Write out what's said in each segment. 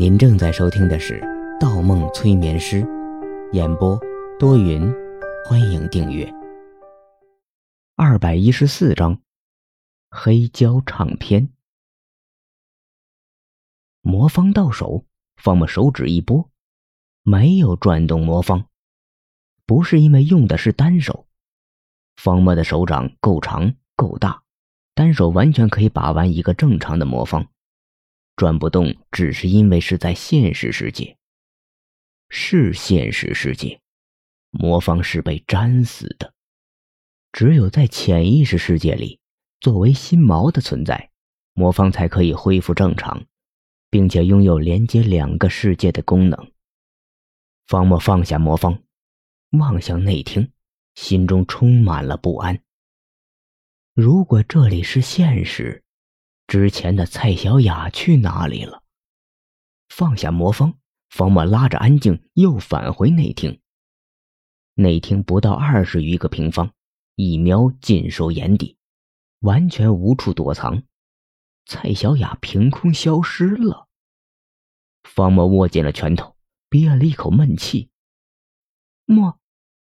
您正在收听的是《盗梦催眠师》，演播多云，欢迎订阅。二百一十四章，黑胶唱片。魔方到手，方木手指一拨，没有转动魔方，不是因为用的是单手，方木的手掌够长够大，单手完全可以把玩一个正常的魔方。转不动，只是因为是在现实世界。是现实世界，魔方是被粘死的。只有在潜意识世界里，作为心锚的存在，魔方才可以恢复正常，并且拥有连接两个世界的功能。方墨放下魔方，望向内厅，心中充满了不安。如果这里是现实，之前的蔡小雅去哪里了？放下魔方，方墨拉着安静又返回内厅。内厅不到二十余个平方，一瞄尽收眼底，完全无处躲藏。蔡小雅凭空消失了。方墨握紧了拳头，憋了一口闷气。莫，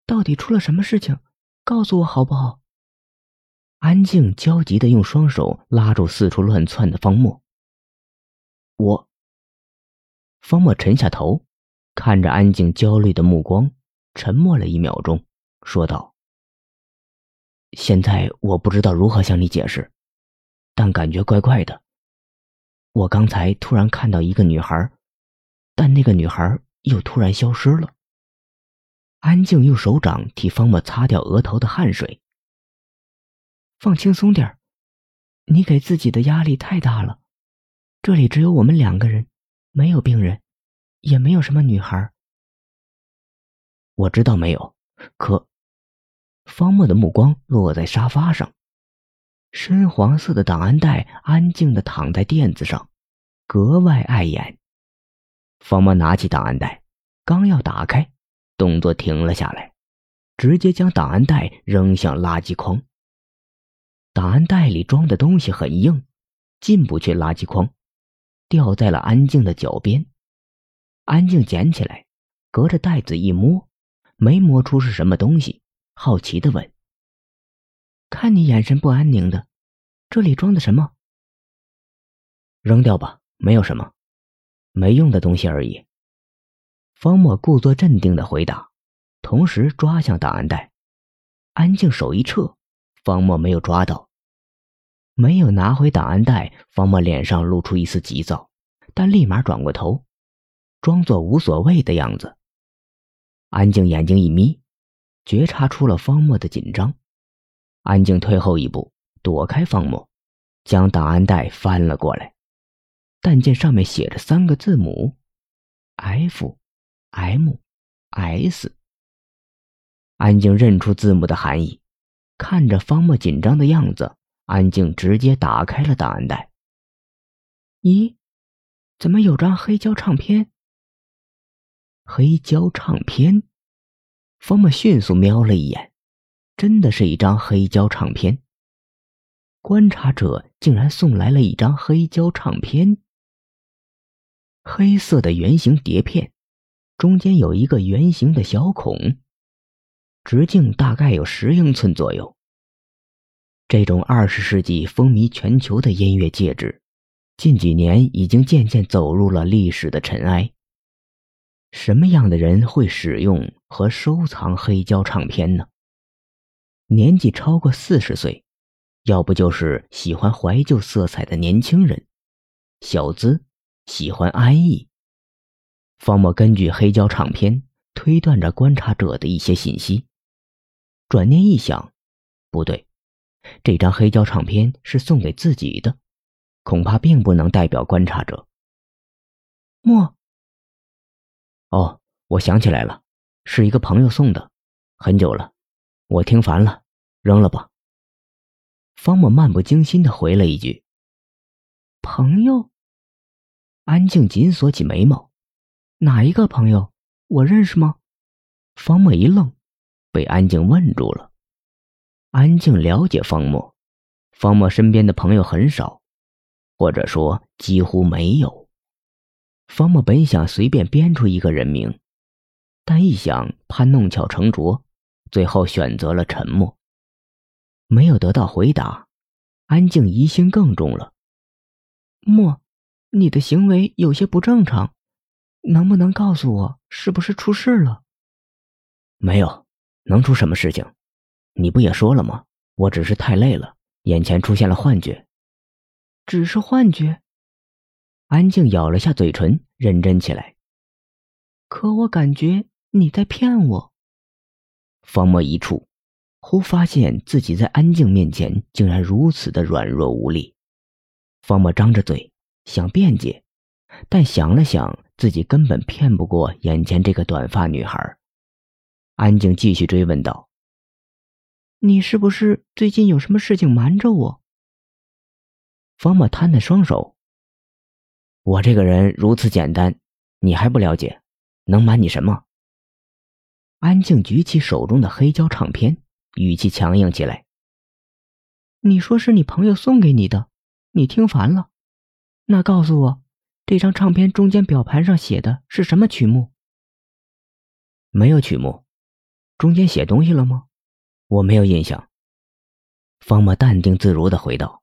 到底出了什么事情？告诉我好不好？安静焦急的用双手拉住四处乱窜的方墨。我。方墨沉下头，看着安静焦虑的目光，沉默了一秒钟，说道：“现在我不知道如何向你解释，但感觉怪怪的。我刚才突然看到一个女孩，但那个女孩又突然消失了。”安静用手掌替方墨擦掉额头的汗水。放轻松点你给自己的压力太大了。这里只有我们两个人，没有病人，也没有什么女孩。我知道没有，可……方墨的目光落在沙发上，深黄色的档案袋安静的躺在垫子上，格外碍眼。方墨拿起档案袋，刚要打开，动作停了下来，直接将档案袋扔向垃圾筐。档案袋里装的东西很硬，进不去垃圾筐，掉在了安静的脚边。安静捡起来，隔着袋子一摸，没摸出是什么东西，好奇的问：“看你眼神不安宁的，这里装的什么？”扔掉吧，没有什么，没用的东西而已。方墨故作镇定的回答，同时抓向档案袋。安静手一撤。方墨没有抓到，没有拿回档案袋。方墨脸上露出一丝急躁，但立马转过头，装作无所谓的样子。安静眼睛一眯，觉察出了方墨的紧张。安静退后一步，躲开方墨，将档案袋翻了过来，但见上面写着三个字母：F、M、S。安静认出字母的含义。看着方墨紧张的样子，安静直接打开了档案袋。咦，怎么有张黑胶唱片？黑胶唱片，方墨迅速瞄了一眼，真的是一张黑胶唱片。观察者竟然送来了一张黑胶唱片，黑色的圆形碟片，中间有一个圆形的小孔。直径大概有十英寸左右。这种二十世纪风靡全球的音乐介质，近几年已经渐渐走入了历史的尘埃。什么样的人会使用和收藏黑胶唱片呢？年纪超过四十岁，要不就是喜欢怀旧色彩的年轻人，小资，喜欢安逸。方墨根据黑胶唱片推断着观察者的一些信息。转念一想，不对，这张黑胶唱片是送给自己的，恐怕并不能代表观察者。莫，哦，我想起来了，是一个朋友送的，很久了，我听烦了，扔了吧。方莫漫不经心的回了一句：“朋友。”安静紧锁起眉毛，哪一个朋友？我认识吗？方莫一愣。被安静问住了。安静了解方墨，方墨身边的朋友很少，或者说几乎没有。方默本想随便编出一个人名，但一想怕弄巧成拙，最后选择了沉默。没有得到回答，安静疑心更重了。莫，你的行为有些不正常，能不能告诉我是不是出事了？没有，能出什么事情？你不也说了吗？我只是太累了，眼前出现了幻觉。只是幻觉。安静咬了下嘴唇，认真起来。可我感觉你在骗我。方墨一触，忽发现自己在安静面前竟然如此的软弱无力。方墨张着嘴想辩解，但想了想，自己根本骗不过眼前这个短发女孩。安静继续追问道：“你是不是最近有什么事情瞒着我？”方墨摊摊双手。我这个人如此简单，你还不了解？能瞒你什么？安静举起手中的黑胶唱片，语气强硬起来。你说是你朋友送给你的，你听烦了？那告诉我，这张唱片中间表盘上写的是什么曲目？没有曲目，中间写东西了吗？我没有印象。方默淡定自如的回道。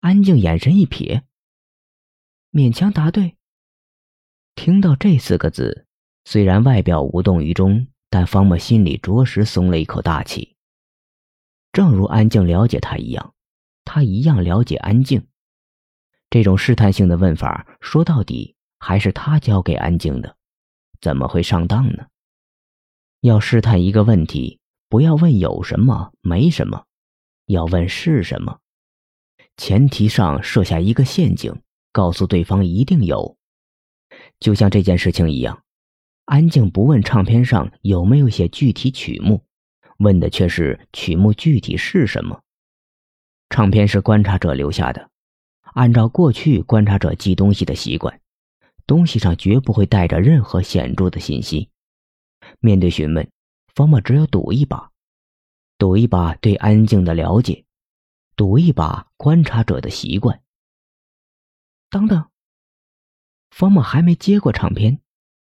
安静眼神一瞥。勉强答对。听到这四个字，虽然外表无动于衷，但方墨心里着实松了一口大气。正如安静了解他一样，他一样了解安静。这种试探性的问法，说到底还是他教给安静的，怎么会上当呢？要试探一个问题，不要问有什么没什么，要问是什么。前提上设下一个陷阱。告诉对方一定有，就像这件事情一样，安静不问唱片上有没有写具体曲目，问的却是曲目具体是什么。唱片是观察者留下的，按照过去观察者记东西的习惯，东西上绝不会带着任何显著的信息。面对询问，方默只有赌一把，赌一把对安静的了解，赌一把观察者的习惯。等等，方默还没接过唱片，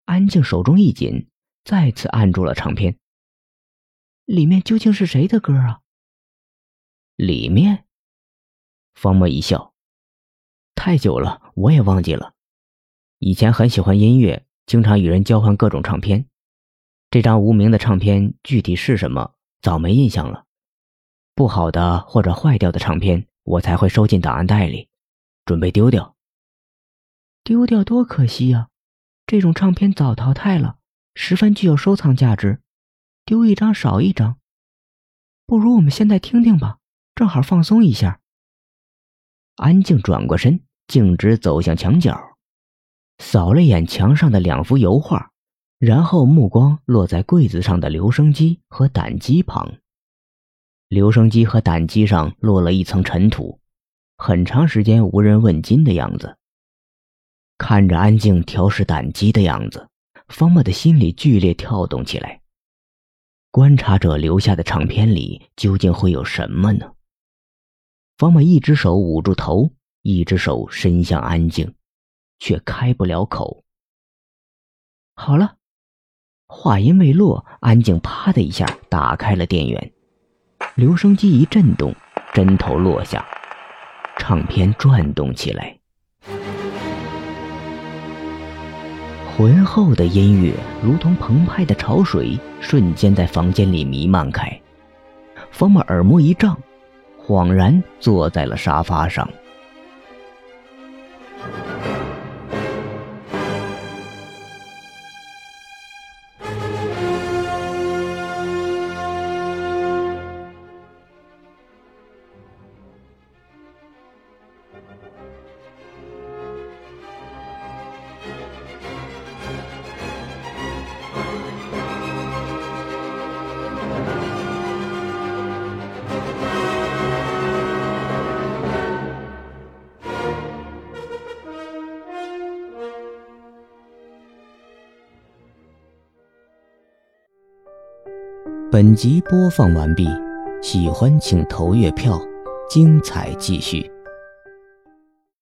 安静手中一紧，再次按住了唱片。里面究竟是谁的歌啊？里面，方默一笑，太久了，我也忘记了。以前很喜欢音乐，经常与人交换各种唱片。这张无名的唱片具体是什么，早没印象了。不好的或者坏掉的唱片，我才会收进档案袋里，准备丢掉。丢掉多可惜呀！这种唱片早淘汰了，十分具有收藏价值。丢一张少一张，不如我们现在听听吧，正好放松一下。安静转过身，径直走向墙角，扫了眼墙上的两幅油画，然后目光落在柜子上的留声机和胆机旁。留声机和胆机上落了一层尘土，很长时间无人问津的样子。看着安静调试胆机的样子，方默的心里剧烈跳动起来。观察者留下的唱片里究竟会有什么呢？方默一只手捂住头，一只手伸向安静，却开不了口。好了，话音未落，安静啪的一下打开了电源，留声机一震动，针头落下，唱片转动起来。浑厚的音乐如同澎湃的潮水，瞬间在房间里弥漫开。方默耳目一胀，恍然坐在了沙发上。本集播放完毕，喜欢请投月票，精彩继续。